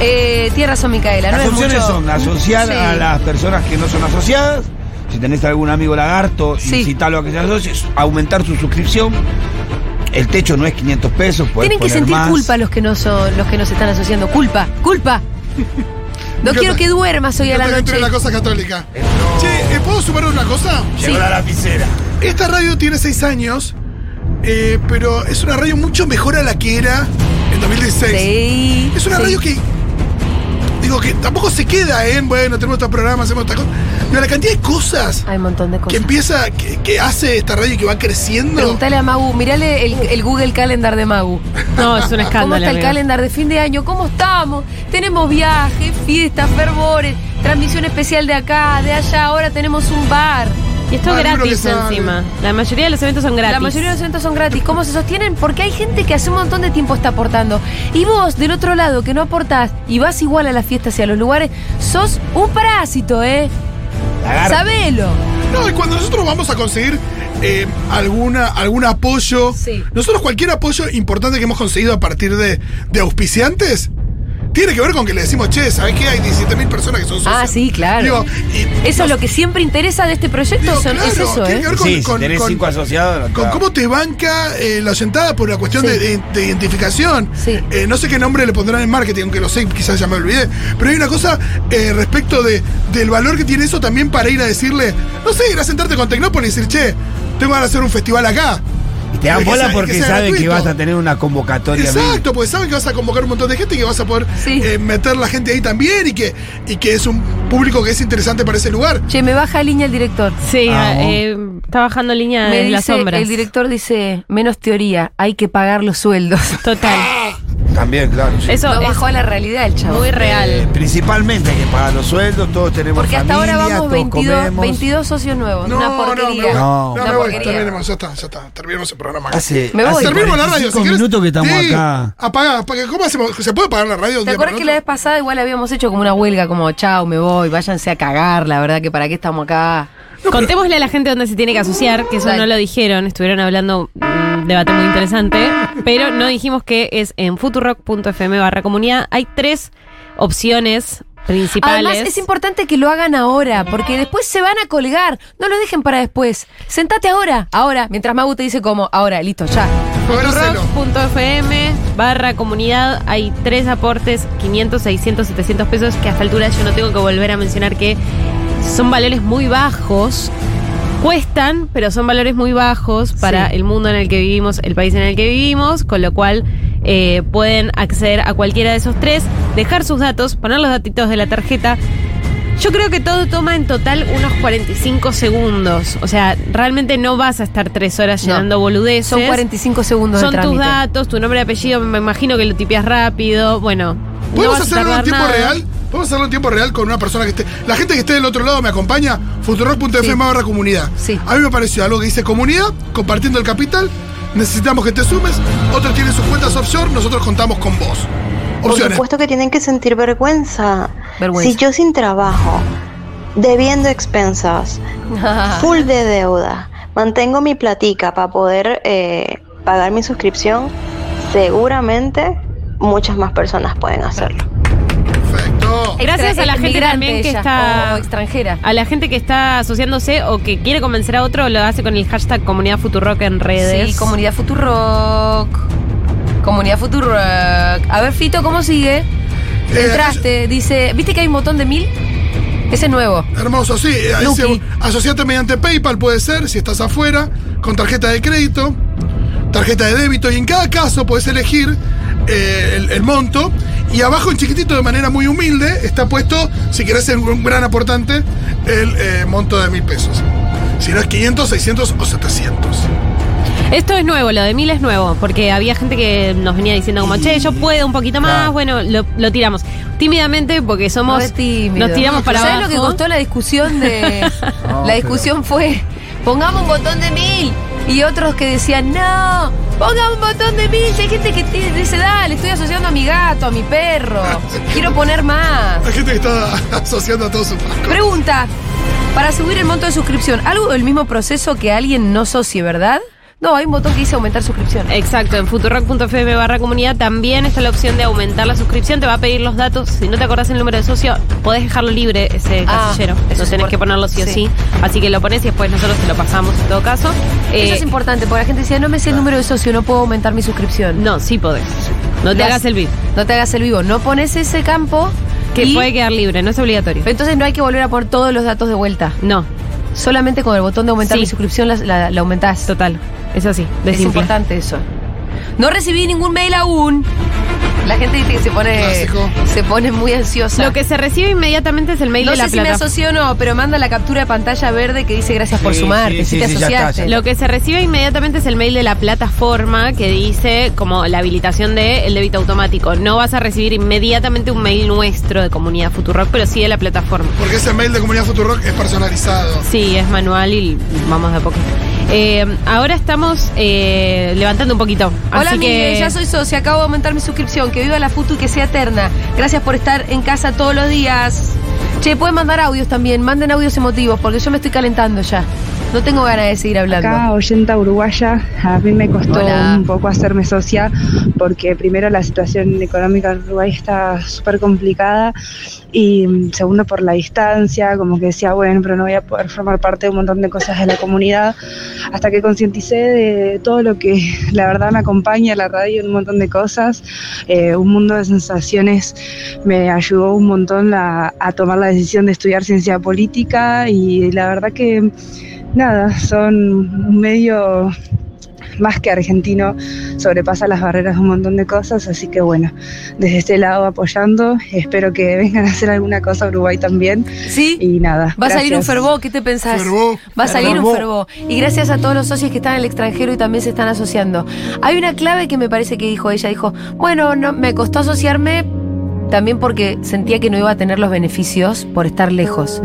Eh, tiene razón, Micaela. las no es opciones mucho. son asociar Sí. a las personas que no son asociadas. Si tenés algún amigo lagarto, Sí. incitarlo a que se asocie, aumentar su suscripción. El techo no es 500 pesos, Tienen que sentir más. culpa los que no son, los que no se están asociando. Culpa, culpa. No quiero que duermas hoy a la noche. la cosa católica. No. Che, ¿eh, ¿puedo sumar una cosa? Llegó Sí. la lapicera. Esta radio tiene seis años, eh, pero es una radio mucho mejor a la que era en 2016. Sí. Es una sí. radio que. Digo que tampoco se queda en, bueno, tenemos estos programas, hacemos esta cosa. Pero la cantidad de cosas Hay un montón de que cosas. empieza, que, que hace esta radio y que va creciendo. Preguntale a Magu, mirale el, el Google Calendar de Magu. No, es un ¿Cómo escándalo. está el amigo. calendar de fin de año? ¿Cómo estamos? Tenemos viajes, fiestas, fervores, transmisión especial de acá, de allá. Ahora tenemos un bar. Y esto libro gratis encima. La mayoría de los eventos son gratis. La mayoría de los eventos son gratis. ¿Cómo se sostienen? Porque hay gente que hace un montón de tiempo está aportando. Y vos, del otro lado, que no aportás y vas igual a las fiestas y a los lugares, sos un parásito, ¿eh? Lagarto. Sabelo. No, y cuando nosotros vamos a conseguir eh, alguna, algún apoyo, Sí. nosotros cualquier apoyo importante que hemos conseguido a partir de, de auspiciantes, tiene que ver con que le decimos, che, ¿sabes qué? Hay 17.000 personas que son socios. Ah, sí, claro. Digo, y- Eso es lo que siempre interesa de este proyecto, digo, son- claro, es eso, tiene ¿eh? que ver con, Sí, si con- tenés con- cinco asociados. con cómo te banca eh, la oyentada por la cuestión Sí. de, de- de identificación. Sí. Eh, no sé qué nombre le pondrán en marketing, aunque lo sé, quizás ya me olvidé. Pero hay una cosa eh, respecto de, del valor que tiene eso también para ir a decirle, no sé, ir a sentarte con Tecnópolis y decir, che, tengo ganas de hacer un festival acá. Y te dan bola porque saben que vas a tener una convocatoria. Exacto, porque saben que vas a convocar un montón de gente y que vas a poder Sí. eh, meter la gente ahí también y que, y que es un público que es interesante para ese lugar. Che, me baja línea el director. Sí, Vamos. eh, está bajando línea Me de las dice, sombras. el director dice, menos teoría, hay que pagar los sueldos. Total. También, claro. sí. Eso No es bajó a la realidad el chavo. muy Eh, real. principalmente hay que pagar los sueldos, todos tenemos Porque hasta familia, ahora vamos todos 22, comemos. 22 socios nuevos. No, una no, porquería. No. No, Una me voy. Terminemos, ya está, ya está. Terminemos el programa. Hace, Me voy. hace Terminemos la radio. 45 si minutos que estamos Sí, acá. Apaga, apaga. ¿Cómo hacemos? ¿Se puede pagar la radio? un ¿Te día acuerdas que la vez pasada igual habíamos hecho como una huelga, como chao, me voy, váyanse a cagar, la verdad que para qué estamos acá? Contémosle a la gente dónde se tiene que asociar, que eso Dale. no lo dijeron, estuvieron hablando un debate muy interesante, pero no dijimos que es en futurock.fm barra comunidad. Hay tres opciones principales. Además, es importante que lo hagan ahora, porque después se van a colgar. No lo dejen para después. Sentate ahora, ahora, mientras Magu te dice como, ahora, listo, ya. Futurock.fm barra comunidad hay tres aportes, 500, 600, 700 pesos, que a esta altura yo no tengo que volver a mencionar que son valores muy bajos. Cuestan, pero son valores muy bajos para Sí. el mundo en el que vivimos, el país en el que vivimos, con lo cual eh, pueden acceder a cualquiera de esos tres, dejar sus datos, poner los datitos de la tarjeta. Yo creo que todo toma en total unos 45 segundos. O sea, realmente no vas a estar tres horas No. llenando boludeces. Son 45 segundos Son de tus datos, tu nombre y apellido, me imagino que lo tipeas rápido. Bueno, no ¿Podemos a hacerlo en tiempo nada. real? ¿Podemos hacerlo en tiempo real con una persona que esté. La gente que esté del otro lado me acompaña. Futurock.fm Sí. barra comunidad. Sí. A mí me pareció algo que dice comunidad, compartiendo el capital. Necesitamos que te sumes. Otros tienen sus cuentas offshore. Nosotros contamos con vos. Por Opciones. supuesto que tienen que sentir vergüenza. Vergüenza. Si yo sin trabajo, debiendo expensas, full de deuda, mantengo mi platica para poder eh, pagar mi suscripción, seguramente muchas más personas pueden hacerlo. Gracias a la gente también que ella, está- O extranjera. A la gente que está asociándose o que quiere convencer a otro, lo hace con el hashtag Comunidad Futurock en redes. Sí, Comunidad Futurock. Comunidad Futurock. A ver, Fito, ¿cómo sigue? Eh, Entraste, dice, ¿viste que hay un botón de mil? Ese es nuevo. Hermoso, sí. Luqui. se- Asociate mediante PayPal puede ser, si estás afuera, con tarjeta de crédito, tarjeta de débito, y en cada caso podés elegir eh, el, el monto. Y abajo en chiquitito, de manera muy humilde, está puesto, si querés ser un gran aportante, el eh, monto de mil pesos. Si no es 500, 600 o 700. Esto es nuevo, lo de mil es nuevo, porque había gente que nos venía diciendo como, che, yo puedo un poquito más, Claro. bueno, lo, lo tiramos. Tímidamente, porque somos... Nos tiramos para ¿Sabes abajo. lo que costó la discusión de. No, la discusión fue: pongamos un botón de mil. Y otros que decían, no, pongamos un botón de mil. Hay gente que te- dice, dale, estoy asociando a mi gato, a mi perro. Quiero poner más. Hay gente que está asociando a todo su pasco. Pregunta: para subir el monto de suscripción, ¿algo del mismo proceso que alguien no socie, verdad? No, hay un botón que dice aumentar suscripción. Exacto, en futurock.fm barra comunidad también está la opción de aumentar la suscripción, te va a pedir los datos, si no te acordás el número de socio, podés dejarlo libre ese Ah, casillero, eso no tenés que ponerlo sí o sí. sí, así que lo pones y después nosotros te lo pasamos en todo caso. Eso Eh, es importante, porque la gente decía, no me sé el número de socio, no puedo aumentar mi suscripción. no, sí podés, no te Las- hagas el VIP, No te hagas el vivo, no pones ese campo que y- puede quedar libre, no es obligatorio. Entonces no hay que volver a poner todos los datos de vuelta. No, Solamente con el botón de aumentar Sí. mi suscripción la, la- la aumentás. total, es así, de es simple. importante eso. No recibí ningún mail aún. La gente dice que se pone, Clásico. se pone muy ansiosa. Lo que se recibe inmediatamente es el mail no de sé la si me plataforma. asoció o no, pero manda la captura de pantalla verde que dice gracias por Sí, sumarte. sí, si sí, te sí, ya está, asociaste. ya Lo que se recibe inmediatamente es el mail de la plataforma que dice como la habilitación del débito automático. No vas a recibir inmediatamente un mail nuestro de comunidad Futurock, pero sí de la plataforma. Porque ese mail de Comunidad Futurock es personalizado. Sí, es manual y vamos de a poquito. Eh, ahora estamos eh, levantando un poquito. Hola, así que Miguel, ya soy socia, acabo de aumentar mi suscripción. Que viva la Futu y que sea eterna. Gracias por estar en casa todos los días. Che, pueden mandar audios también, manden audios emotivos, porque yo me estoy calentando ya. No tengo ganas de seguir hablando. Acá, oyenta uruguaya, a mí me costó Hola. un poco hacerme socia porque primero la situación económica en Uruguay está súper complicada y mm, segundo por la distancia, como que decía, bueno, pero no voy a poder formar parte de un montón de cosas de la comunidad, hasta que concienticé de todo lo que la verdad me acompaña la radio un montón de cosas, Eh, un mundo de sensaciones me ayudó un montón la- a tomar la decisión de estudiar ciencia política y la verdad que nada, son un medio más que argentino, sobrepasa las barreras de un montón de cosas, así que bueno, desde este lado apoyando, espero que vengan a hacer alguna cosa a Uruguay también ¿Sí? y nada. Va a salir un fervó, ¿qué te pensás? Fervó. Va a salir un fervó. Y gracias a todos los socios que están en el extranjero y también se están asociando. Hay una clave que me parece que dijo ella. Dijo, bueno, no, me costó asociarme también porque sentía que no iba a tener los beneficios por estar lejos.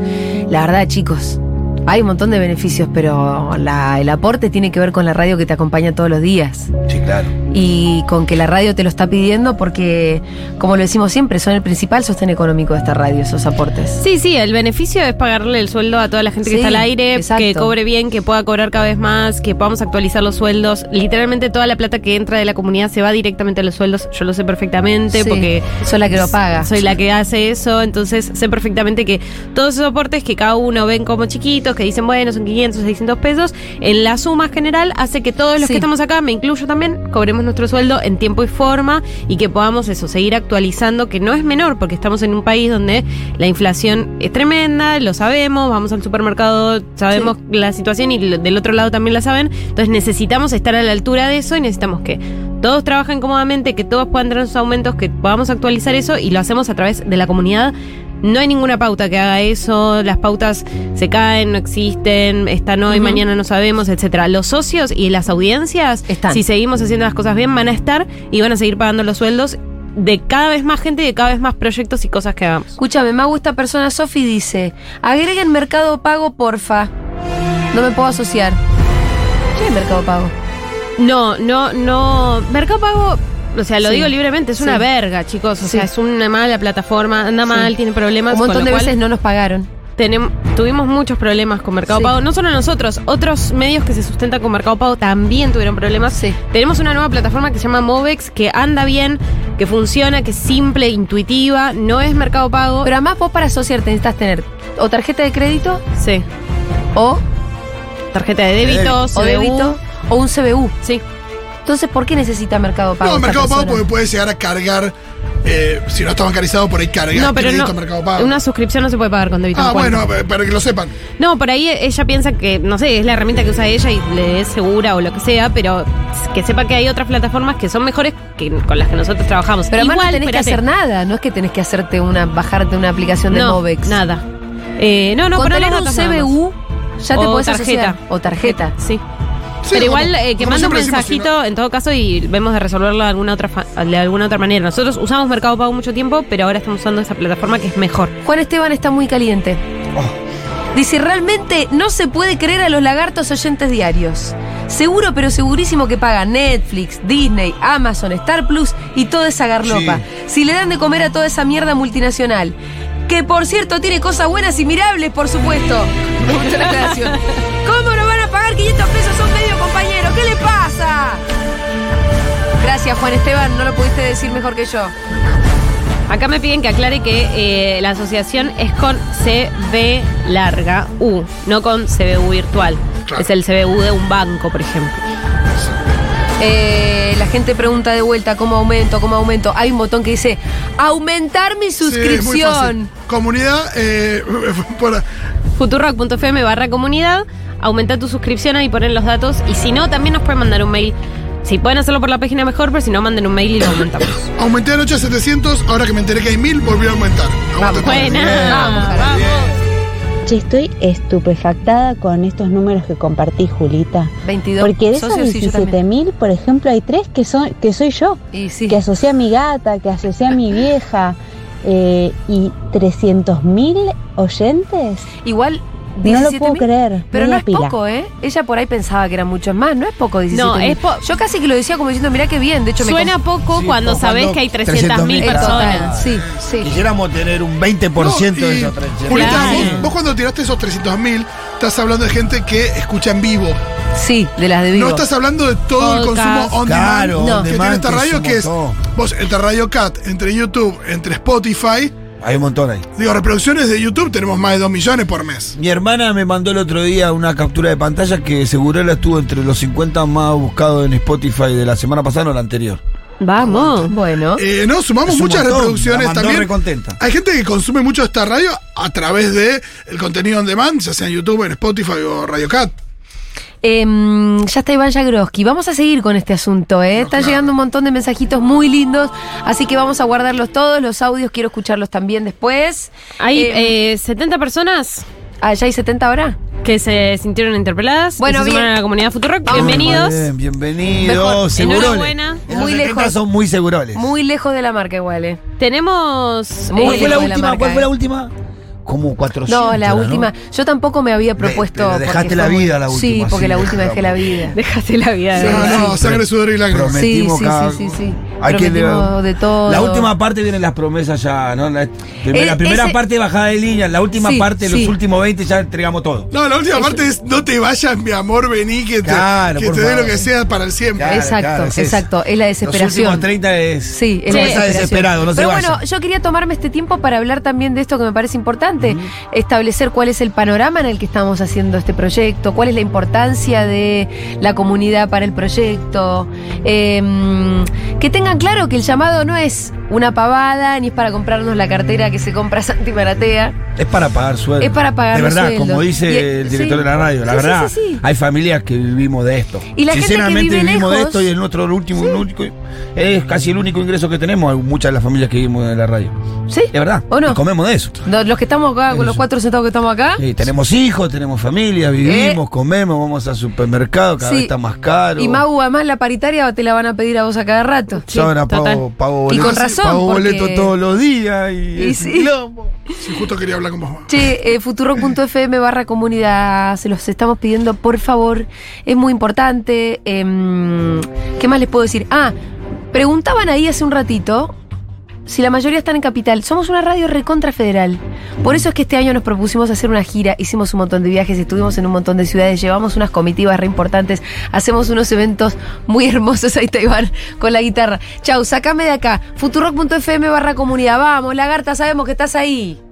La verdad, chicos, hay un montón de beneficios, pero la- el aporte tiene que ver con la radio que te acompaña todos los días. Sí, claro. Y con que la radio te lo está pidiendo porque, como lo decimos siempre, son el principal sostén económico de esta radio, esos aportes. Sí, sí, el beneficio es pagarle el sueldo a toda la gente que está al aire, exacto. que cobre bien, que pueda cobrar cada vez más, que podamos actualizar los sueldos. Literalmente toda la plata que entra de la comunidad se va directamente a los sueldos. Yo lo sé perfectamente Sí, porque soy la que lo paga. Soy la que hace eso, entonces sé perfectamente que todos esos aportes que cada uno ven como chiquitos, que dicen, bueno, son 500, 600 pesos, en la suma general hace que todos los Sí. que estamos acá, me incluyo también, cobremos nuestro sueldo en tiempo y forma y que podamos eso, seguir actualizando, que no es menor, porque estamos en un país donde la inflación es tremenda, lo sabemos, vamos al supermercado, sabemos la situación y del otro lado también la saben, entonces necesitamos estar a la altura de eso y necesitamos que todos trabajen cómodamente, que todos puedan tener sus aumentos, que podamos actualizar eso y lo hacemos a través de la comunidad. No hay ninguna pauta que haga eso, las pautas se caen, no existen, están hoy, mañana no sabemos, etcétera. Los socios y las audiencias, Están. si seguimos haciendo las cosas bien, van a estar y van a seguir pagando los sueldos de cada vez más gente y de cada vez más proyectos y cosas que hagamos. Escúchame, me gusta persona Sofi dice, agreguen Mercado Pago, porfa. No me puedo asociar. ¿Qué es Mercado Pago? No, no, no. Mercado Pago, o sea, lo Sí. digo libremente, es una verga, chicos. O Sí. sea, es una mala plataforma, anda mal, tiene problemas. Un con montón lo de cual veces no nos pagaron. tenem- tuvimos muchos problemas con Mercado Sí. Pago. No solo nosotros, otros medios que se sustentan con Mercado Pago también tuvieron problemas. Sí. Tenemos una nueva plataforma que se llama Movex, que anda bien, que funciona, que es simple, intuitiva, no es Mercado Pago. Pero además vos para asociarte necesitas tener o tarjeta de crédito sí. o, Tarjeta de débito, o CBU. débito o un CBU. Sí. Entonces, ¿por qué necesita Mercado Pago? No, Mercado Pago porque puede llegar a cargar eh, si no está bancarizado, por ahí carga No, pero crédito no. Mercado Pago. Una suscripción no se puede pagar con débito ah, bueno, para que lo sepan. No, por ahí ella piensa que, no sé, es la herramienta que usa ella y le es segura o lo que sea, pero que sepa que hay otras plataformas que son mejores que con las que nosotros trabajamos. Pero además Igual, no tenés espérate. que hacer nada, no es que tenés que hacerte una, bajarte una aplicación de no, Movex. nada. Eh, no, no, Con poner tener un. CBU ya te O podés tarjeta. asociar. O tarjeta. Sí. Sí, Pero igual eh, que mande un siempre decimos, si mensajito en todo caso y vemos de resolverlo de alguna otra fa- de alguna otra manera. Nosotros usamos Mercado Pago mucho tiempo, pero ahora estamos usando esa plataforma que es mejor. Juan Esteban está muy caliente. Dice, realmente no se puede creer a los lagartos oyentes diarios. Seguro, pero segurísimo que pagan Netflix, Disney, Amazon, Star Plus y toda esa garlopa. Si le dan de comer a toda esa mierda multinacional. Que por cierto tiene cosas buenas y mirables, por supuesto. ¿Cómo no van a pagar 500 pesos Gracias, Juan Esteban, no lo pudiste decir mejor que yo. Acá me piden que aclare que eh, la asociación es con CB larga U, no con CBU virtual. Claro. Es el CBU de un banco, por ejemplo. Eh, la gente pregunta de vuelta cómo aumento, cómo aumento. Hay un botón que dice aumentar mi Sí, es muy fácil. suscripción. Comunidad, eh, por- Futurock.fm barra comunidad, aumenta tu suscripción ahí ponen los datos y si no, también nos pueden mandar un mail. Si pueden hacerlo por la página mejor, pero si no, manden un mail y lo aumentamos. aumenté anoche a 700, ahora que me enteré que hay 1000, volvió a aumentar. Todo. Buena, Vamos, vamos. Che, estoy estupefactada con estos números que compartí, Julita. 22 Porque de esos socios y yo también. 17.000, por ejemplo, hay tres que son que soy yo, Y sí. que asocié a mi gata, que asocié a mi vieja, eh, y 300.000 oyentes. Igual No lo 17.000. puedo creer. Pero no es pila. poco, ¿eh? Ella por ahí pensaba que eran muchos más. No es poco 17 No, es po- Yo casi que lo decía como diciendo, mirá qué bien. De hecho, Suena me poco Sí, cuando cuando que hay 300.000 300.000 El personas. sí, sí. Quisiéramos tener un 20% No, de esos 300. Julita, Claro. vos, vos cuando tiraste esos 300.000, estás hablando de gente que escucha en vivo. Sí, de las de vivo. No estás hablando de todo el consumo on Claro, demand on que demand, tiene esta que es radio, que es vos, entre Radio Cat, entre YouTube, entre Spotify. Hay un montón ahí. Digo, reproducciones de YouTube tenemos más de 2 millones por mes. Mi hermana me mandó el otro día una captura de pantalla que Segurela estuvo entre los 50 más buscados en Spotify de la semana pasada o la anterior. Vamos. Bueno. Eh, no, sumamos muchas montón, reproducciones la mandó también. recontenta. Hay gente que consume mucho esta radio a través de el contenido on demand, ya sea en YouTube, en Spotify o Radio Cat. Em, ya está Iván Jagroski. Vamos a seguir con este asunto, ¿eh? Están claro. llegando un montón de mensajitos muy lindos, así que vamos a guardarlos todos. Los audios quiero escucharlos también después. Hay Eh, eh, 70 personas ah, ¿ya hay 70 ahora? que se sintieron interpeladas. Bueno, se bien. a la comunidad Futurock. Bienvenidos. Bien, bienvenidos. Enhorabuena. En Muy los 70 lejos. son muy seguroles. Muy lejos de la marca igual, ¿eh? Tenemos. Muy ¿Cuál eh, fue la última? ¿Cuál fue eh. la última? Como 400. No, la ¿no? última. Yo tampoco me había propuesto. pero dejaste la vida la Sí, última, porque sí, la última dejé la vida. Dejaste la vida. Sí, No, no, sangre, sudor y lágrimas. Sí, sí, sí, sí, sí. Hay que de todo. La última parte vienen las promesas ya, ¿no? La, Eh, la primera ese- parte bajada de línea, la última Sí, parte, sí. los últimos 20 ya entregamos todo. No, la última parte es no te vayas, mi amor, vení, que te, Claro, que te dé lo que sea para el siempre. Claro, exacto, claro, es eso. exacto. Es la Los desesperación. últimos 30 es. Sí, es No la está desesperación. desesperado, no Pero bueno, yo quería tomarme este tiempo para hablar también de esto que me parece importante, establecer cuál es el panorama en el que estamos haciendo este proyecto, cuál es la importancia de la comunidad para el proyecto, eh, que tengan claro que el llamado no es una pavada ni es para comprarnos la cartera que se compra Santi Maratea. Es para pagar sueldo. Es para pagar De los verdad, sueldos. como dice Y- el director sí. de la radio, la Sí, sí, verdad, sí, sí. hay familias que vivimos de esto. Y la gente que Sinceramente vive vivimos de esto y es nuestro último, único- es casi el único ingreso que tenemos, hay muchas de las familias que vivimos de la radio. ¿Sí? Es verdad, ¿O no? comemos de eso. Los que estamos acá, con los cuatro sentados que estamos acá. Sí, tenemos hijos, tenemos familia, vivimos, comemos, vamos al supermercado, cada Sí. vez está más caro. Y Mau, además la paritaria te la van a pedir a vos a cada rato. Yo ahora pago, pago Y boleto, con razón, pago porque- boleto todos los días y, Y es un sí. quilombo. Sí, justo quería hablar con vos. Che, eh, futurock.fm barra comunidad, se los estamos pidiendo, por favor. Es muy importante. Em, ¿Qué más les puedo decir? Ah, preguntaban ahí hace un ratito si la mayoría están en Capital. Somos una radio recontra federal. Por eso es que este año nos propusimos hacer una gira, hicimos un montón de viajes, estuvimos en un montón de ciudades, llevamos unas comitivas re importantes, hacemos unos eventos muy hermosos. Ahí está Iván con la guitarra. Chau, sacame de acá. Futurock.fm barra comunidad. Vamos, lagarta, sabemos que estás ahí.